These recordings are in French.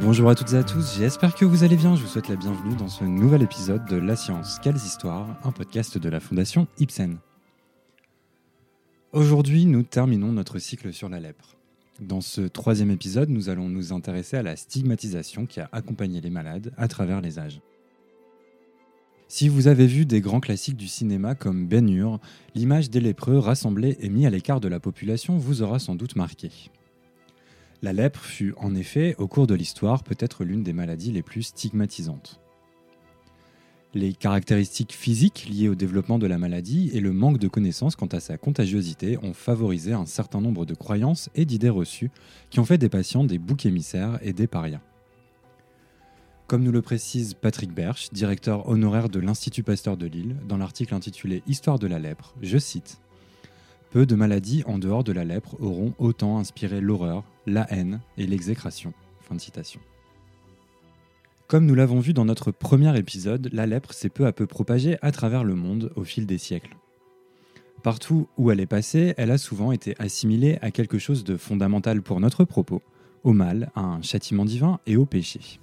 Bonjour à toutes et à tous, j'espère que vous allez bien. Je vous souhaite la bienvenue dans ce nouvel épisode de La Science, Quelles Histoires, un podcast de la Fondation Ibsen. Aujourd'hui, nous terminons notre cycle sur la lèpre. Dans ce troisième épisode, nous allons nous intéresser à la stigmatisation qui a accompagné les malades à travers les âges. Si vous avez vu des grands classiques du cinéma comme Ben Hur, l'image des lépreux rassemblés et mis à l'écart de la population vous aura sans doute marqué. La lèpre fut en effet, au cours de l'histoire, peut-être l'une des maladies les plus stigmatisantes. Les caractéristiques physiques liées au développement de la maladie et le manque de connaissances quant à sa contagiosité ont favorisé un certain nombre de croyances et d'idées reçues qui ont fait des patients des boucs émissaires et des parias. Comme nous le précise Patrick Berch, directeur honoraire de l'Institut Pasteur de Lille, dans l'article intitulé Histoire de la lèpre, je cite peu de maladies en dehors de la lèpre auront autant inspiré l'horreur, la haine et l'exécration. Fin de citation. Comme nous l'avons vu dans notre premier épisode, la lèpre s'est peu à peu propagée à travers le monde au fil des siècles. Partout où elle est passée, elle a souvent été assimilée à quelque chose de fondamental pour notre propos, au mal, à un châtiment divin et au péché.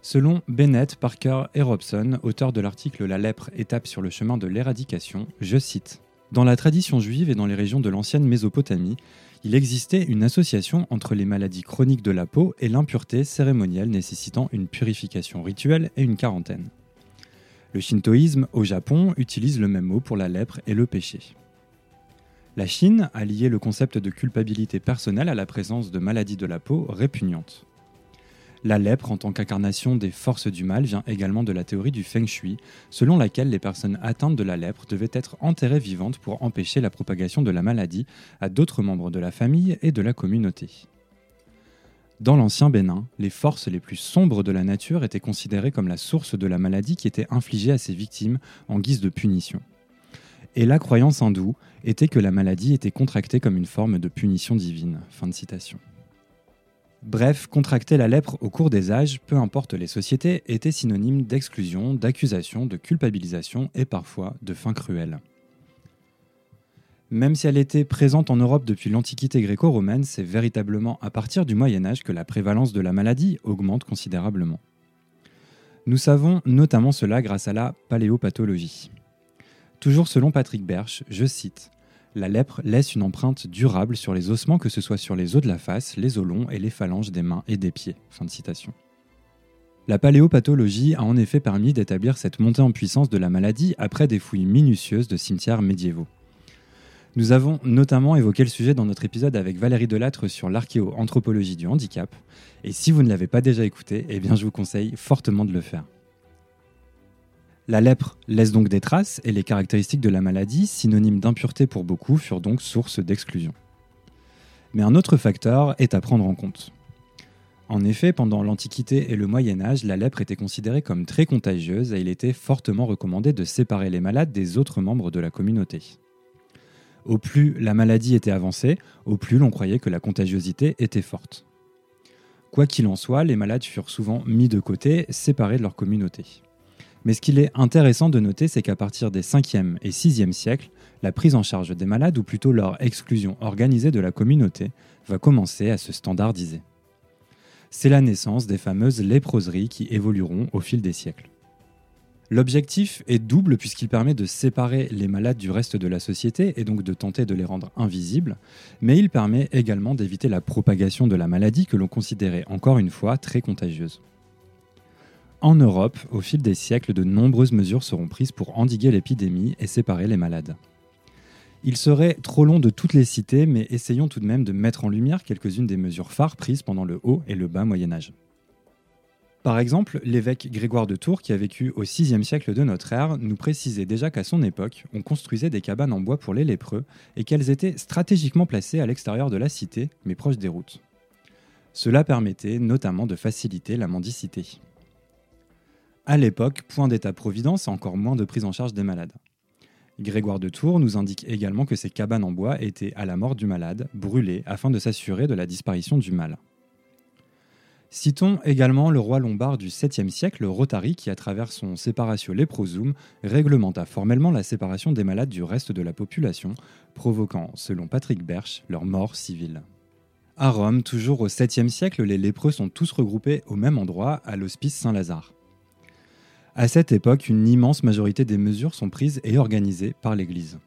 Selon Bennett, Parker et Robson, auteurs de l'article La lèpre, étape sur le chemin de l'éradication, je cite dans la tradition juive et dans les régions de l'ancienne Mésopotamie, il existait une association entre les maladies chroniques de la peau et l'impureté cérémonielle nécessitant une purification rituelle et une quarantaine. Le shintoïsme au Japon utilise le même mot pour la lèpre et le péché. La Chine a lié le concept de culpabilité personnelle à la présence de maladies de la peau répugnantes. La lèpre, en tant qu'incarnation des forces du mal, vient également de la théorie du feng shui, selon laquelle les personnes atteintes de la lèpre devaient être enterrées vivantes pour empêcher la propagation de la maladie à d'autres membres de la famille et de la communauté. Dans l'ancien Bénin, les forces les plus sombres de la nature étaient considérées comme la source de la maladie qui était infligée à ses victimes en guise de punition. Et la croyance hindoue était que la maladie était contractée comme une forme de punition divine. Bref, contracter la lèpre au cours des âges, peu importe les sociétés, était synonyme d'exclusion, d'accusation, de culpabilisation et parfois de fin cruelle. Même si elle était présente en Europe depuis l'Antiquité gréco-romaine, c'est véritablement à partir du Moyen Âge que la prévalence de la maladie augmente considérablement. Nous savons notamment cela grâce à la paléopathologie. Toujours selon Patrick Berch, je cite la lèpre laisse une empreinte durable sur les ossements, que ce soit sur les os de la face, les os longs et les phalanges des mains et des pieds. La paléopathologie a en effet permis d'établir cette montée en puissance de la maladie après des fouilles minutieuses de cimetières médiévaux. Nous avons notamment évoqué le sujet dans notre épisode avec Valérie Delattre sur l'archéo-anthropologie du handicap, et si vous ne l'avez pas déjà écouté, eh bien je vous conseille fortement de le faire. La lèpre laisse donc des traces et les caractéristiques de la maladie, synonymes d'impureté pour beaucoup, furent donc source d'exclusion. Mais un autre facteur est à prendre en compte. En effet, pendant l'Antiquité et le Moyen Âge, la lèpre était considérée comme très contagieuse et il était fortement recommandé de séparer les malades des autres membres de la communauté. Au plus la maladie était avancée, au plus l'on croyait que la contagiosité était forte. Quoi qu'il en soit, les malades furent souvent mis de côté, séparés de leur communauté. Mais ce qu'il est intéressant de noter, c'est qu'à partir des 5e et 6e siècles, la prise en charge des malades, ou plutôt leur exclusion organisée de la communauté, va commencer à se standardiser. C'est la naissance des fameuses léproseries qui évolueront au fil des siècles. L'objectif est double puisqu'il permet de séparer les malades du reste de la société et donc de tenter de les rendre invisibles, mais il permet également d'éviter la propagation de la maladie que l'on considérait encore une fois très contagieuse. En Europe, au fil des siècles, de nombreuses mesures seront prises pour endiguer l'épidémie et séparer les malades. Il serait trop long de toutes les citer, mais essayons tout de même de mettre en lumière quelques-unes des mesures phares prises pendant le haut et le bas Moyen Âge. Par exemple, l'évêque Grégoire de Tours, qui a vécu au VIe siècle de notre ère, nous précisait déjà qu'à son époque, on construisait des cabanes en bois pour les lépreux et qu'elles étaient stratégiquement placées à l'extérieur de la cité, mais proches des routes. Cela permettait notamment de faciliter la mendicité. À l'époque, point d'état-providence et encore moins de prise en charge des malades. Grégoire de Tours nous indique également que ces cabanes en bois étaient, à la mort du malade, brûlées afin de s'assurer de la disparition du mal. Citons également le roi lombard du 7e siècle, Rotari, qui, à travers son Separatio Leprosum, réglementa formellement la séparation des malades du reste de la population, provoquant, selon Patrick Berch, leur mort civile. À Rome, toujours au 7e siècle, les lépreux sont tous regroupés au même endroit, à l'hospice Saint-Lazare. À cette époque, une immense majorité des mesures sont prises et organisées par l'Église.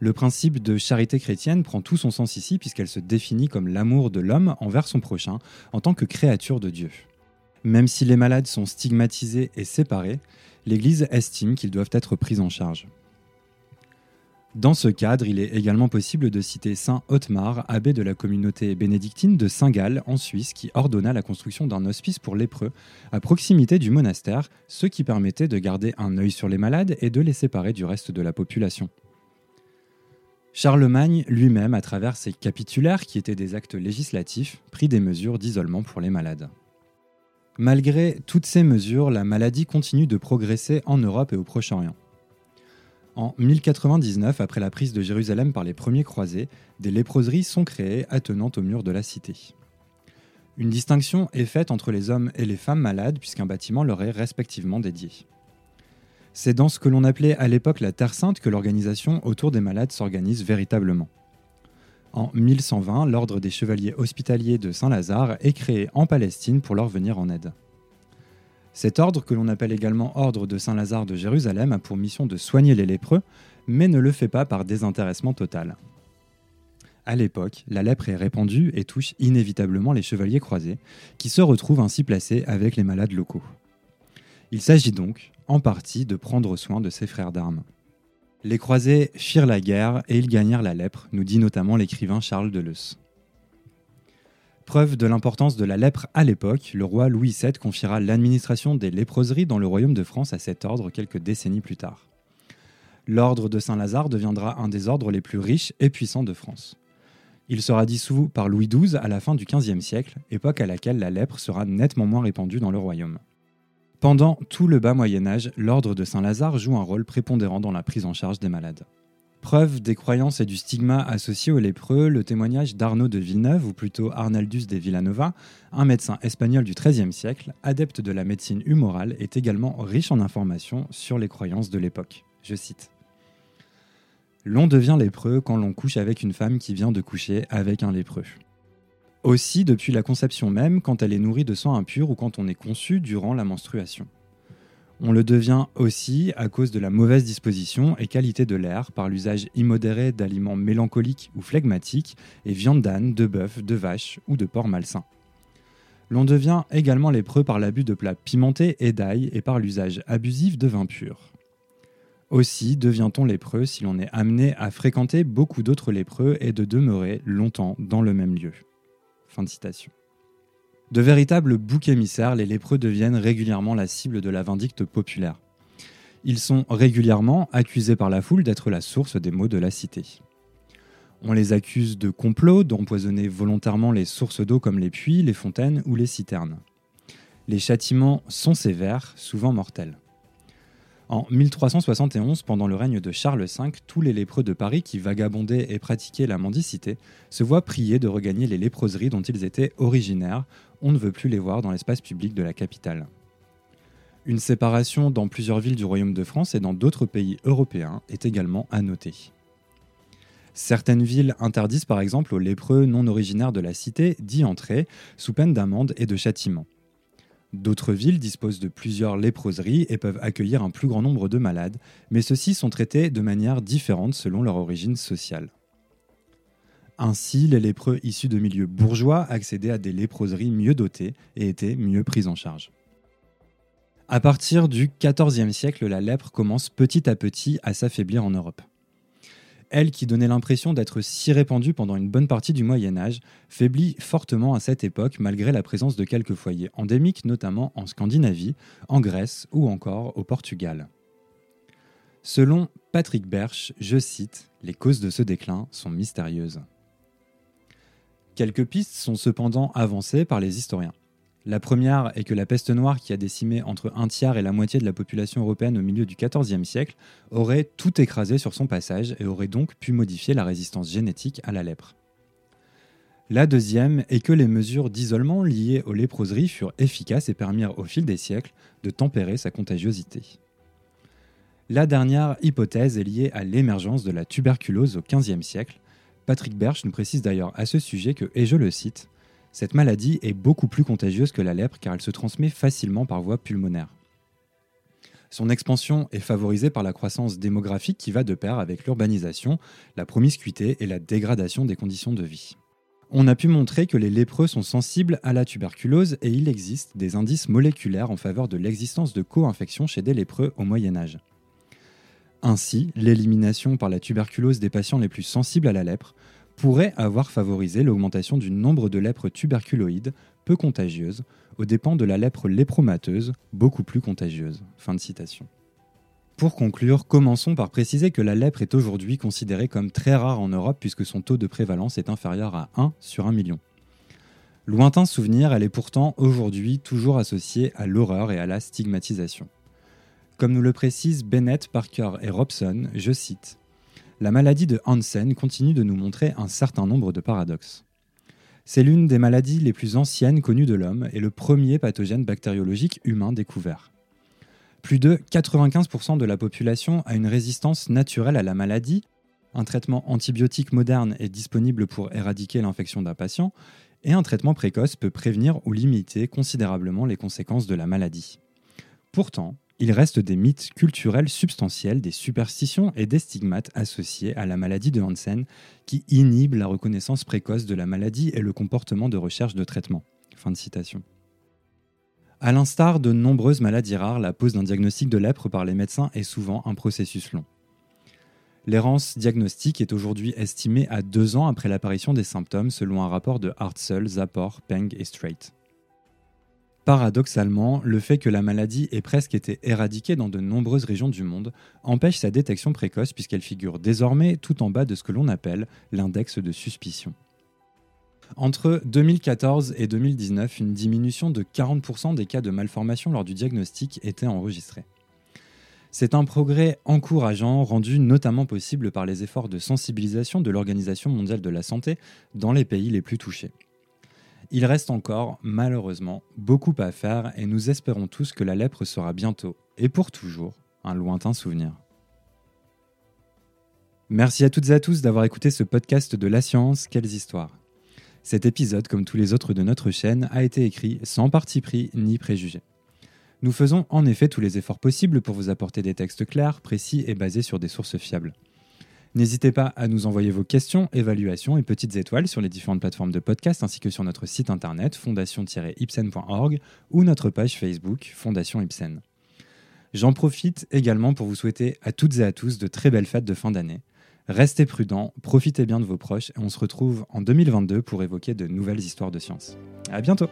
Le principe de charité chrétienne prend tout son sens ici puisqu'elle se définit comme l'amour de l'homme envers son prochain en tant que créature de Dieu. Même si les malades sont stigmatisés et séparés, l'Église estime qu'ils doivent être pris en charge. Dans ce cadre, il est également possible de citer Saint Otmar, abbé de la communauté bénédictine de Saint-Gall en Suisse, qui ordonna la construction d'un hospice pour lépreux à proximité du monastère, ce qui permettait de garder un œil sur les malades et de les séparer du reste de la population. Charlemagne lui-même, à travers ses capitulaires, qui étaient des actes législatifs, prit des mesures d'isolement pour les malades. Malgré toutes ces mesures, la maladie continue de progresser en Europe et au Proche-Orient. En 1099, après la prise de Jérusalem par les premiers croisés, des léproseries sont créées attenant au mur de la cité. Une distinction est faite entre les hommes et les femmes malades puisqu'un bâtiment leur est respectivement dédié. C'est dans ce que l'on appelait à l'époque la Terre Sainte que l'organisation autour des malades s'organise véritablement. En 1120, l'ordre des chevaliers hospitaliers de Saint-Lazare est créé en Palestine pour leur venir en aide. Cet ordre, que l'on appelle également Ordre de Saint-Lazare de Jérusalem, a pour mission de soigner les lépreux, mais ne le fait pas par désintéressement total. À l'époque, la lèpre est répandue et touche inévitablement les chevaliers croisés, qui se retrouvent ainsi placés avec les malades locaux. Il s'agit donc, en partie, de prendre soin de ses frères d'armes. Les croisés firent la guerre et ils gagnèrent la lèpre, nous dit notamment l'écrivain Charles Deleuze. Preuve de l'importance de la lèpre à l'époque, le roi Louis VII confiera l'administration des léproseries dans le royaume de France à cet ordre quelques décennies plus tard. L'ordre de Saint-Lazare deviendra un des ordres les plus riches et puissants de France. Il sera dissous par Louis XII à la fin du XVe siècle, époque à laquelle la lèpre sera nettement moins répandue dans le royaume. Pendant tout le bas Moyen Âge, l'ordre de Saint-Lazare joue un rôle prépondérant dans la prise en charge des malades. Preuve des croyances et du stigma associés aux lépreux, le témoignage d'Arnaud de Villeneuve, ou plutôt Arnaldus de Villanova, un médecin espagnol du XIIIe siècle, adepte de la médecine humorale, est également riche en informations sur les croyances de l'époque. Je cite. L'on devient lépreux quand l'on couche avec une femme qui vient de coucher avec un lépreux. Aussi depuis la conception même, quand elle est nourrie de sang impur ou quand on est conçu durant la menstruation. On le devient aussi à cause de la mauvaise disposition et qualité de l'air par l'usage immodéré d'aliments mélancoliques ou flegmatiques et viande d'âne, de bœuf, de vache ou de porc malsain. L'on devient également lépreux par l'abus de plats pimentés et d'ail et par l'usage abusif de vin pur. Aussi devient-on lépreux si l'on est amené à fréquenter beaucoup d'autres lépreux et de demeurer longtemps dans le même lieu. Fin de citation. De véritables boucs émissaires, les lépreux deviennent régulièrement la cible de la vindicte populaire. Ils sont régulièrement accusés par la foule d'être la source des maux de la cité. On les accuse de complot, d'empoisonner volontairement les sources d'eau comme les puits, les fontaines ou les citernes. Les châtiments sont sévères, souvent mortels. En 1371, pendant le règne de Charles V, tous les lépreux de Paris qui vagabondaient et pratiquaient la mendicité se voient prier de regagner les léproseries dont ils étaient originaires. On ne veut plus les voir dans l'espace public de la capitale. Une séparation dans plusieurs villes du Royaume de France et dans d'autres pays européens est également à noter. Certaines villes interdisent par exemple aux lépreux non originaires de la cité d'y entrer, sous peine d'amende et de châtiment. D'autres villes disposent de plusieurs léproseries et peuvent accueillir un plus grand nombre de malades, mais ceux-ci sont traités de manière différente selon leur origine sociale. Ainsi, les lépreux issus de milieux bourgeois accédaient à des léproseries mieux dotées et étaient mieux pris en charge. À partir du XIVe siècle, la lèpre commence petit à petit à s'affaiblir en Europe elle qui donnait l'impression d'être si répandue pendant une bonne partie du Moyen Âge, faiblit fortement à cette époque malgré la présence de quelques foyers endémiques, notamment en Scandinavie, en Grèce ou encore au Portugal. Selon Patrick Berch, je cite, Les causes de ce déclin sont mystérieuses. Quelques pistes sont cependant avancées par les historiens. La première est que la peste noire, qui a décimé entre un tiers et la moitié de la population européenne au milieu du XIVe siècle, aurait tout écrasé sur son passage et aurait donc pu modifier la résistance génétique à la lèpre. La deuxième est que les mesures d'isolement liées aux léproseries furent efficaces et permirent au fil des siècles de tempérer sa contagiosité. La dernière hypothèse est liée à l'émergence de la tuberculose au XVe siècle, Patrick Berch nous précise d'ailleurs à ce sujet que, et je le cite, cette maladie est beaucoup plus contagieuse que la lèpre car elle se transmet facilement par voie pulmonaire. Son expansion est favorisée par la croissance démographique qui va de pair avec l'urbanisation, la promiscuité et la dégradation des conditions de vie. On a pu montrer que les lépreux sont sensibles à la tuberculose et il existe des indices moléculaires en faveur de l'existence de co-infections chez des lépreux au Moyen Âge. Ainsi, l'élimination par la tuberculose des patients les plus sensibles à la lèpre pourrait avoir favorisé l'augmentation du nombre de lèpres tuberculoïdes peu contagieuses aux dépens de la lèpre lépromateuse, beaucoup plus contagieuse. Pour conclure, commençons par préciser que la lèpre est aujourd'hui considérée comme très rare en Europe puisque son taux de prévalence est inférieur à 1 sur 1 million. Lointain souvenir, elle est pourtant aujourd'hui toujours associée à l'horreur et à la stigmatisation. Comme nous le précisent Bennett, Parker et Robson, je cite La maladie de Hansen continue de nous montrer un certain nombre de paradoxes. C'est l'une des maladies les plus anciennes connues de l'homme et le premier pathogène bactériologique humain découvert. Plus de 95% de la population a une résistance naturelle à la maladie. Un traitement antibiotique moderne est disponible pour éradiquer l'infection d'un patient et un traitement précoce peut prévenir ou limiter considérablement les conséquences de la maladie. Pourtant, il reste des mythes culturels substantiels, des superstitions et des stigmates associés à la maladie de Hansen qui inhibent la reconnaissance précoce de la maladie et le comportement de recherche de traitement. Fin de citation. À l'instar de nombreuses maladies rares, la pose d'un diagnostic de lèpre par les médecins est souvent un processus long. L'errance diagnostique est aujourd'hui estimée à deux ans après l'apparition des symptômes selon un rapport de Hartzell, Zapor, Peng et Strait. Paradoxalement, le fait que la maladie ait presque été éradiquée dans de nombreuses régions du monde empêche sa détection précoce puisqu'elle figure désormais tout en bas de ce que l'on appelle l'index de suspicion. Entre 2014 et 2019, une diminution de 40% des cas de malformation lors du diagnostic était enregistrée. C'est un progrès encourageant rendu notamment possible par les efforts de sensibilisation de l'Organisation mondiale de la santé dans les pays les plus touchés. Il reste encore, malheureusement, beaucoup à faire et nous espérons tous que la lèpre sera bientôt, et pour toujours, un lointain souvenir. Merci à toutes et à tous d'avoir écouté ce podcast de La Science, quelles histoires. Cet épisode, comme tous les autres de notre chaîne, a été écrit sans parti pris ni préjugé. Nous faisons en effet tous les efforts possibles pour vous apporter des textes clairs, précis et basés sur des sources fiables. N'hésitez pas à nous envoyer vos questions, évaluations et petites étoiles sur les différentes plateformes de podcast ainsi que sur notre site internet fondation-ipsen.org ou notre page Facebook Fondation Ipsen. J'en profite également pour vous souhaiter à toutes et à tous de très belles fêtes de fin d'année. Restez prudents, profitez bien de vos proches et on se retrouve en 2022 pour évoquer de nouvelles histoires de science. À bientôt!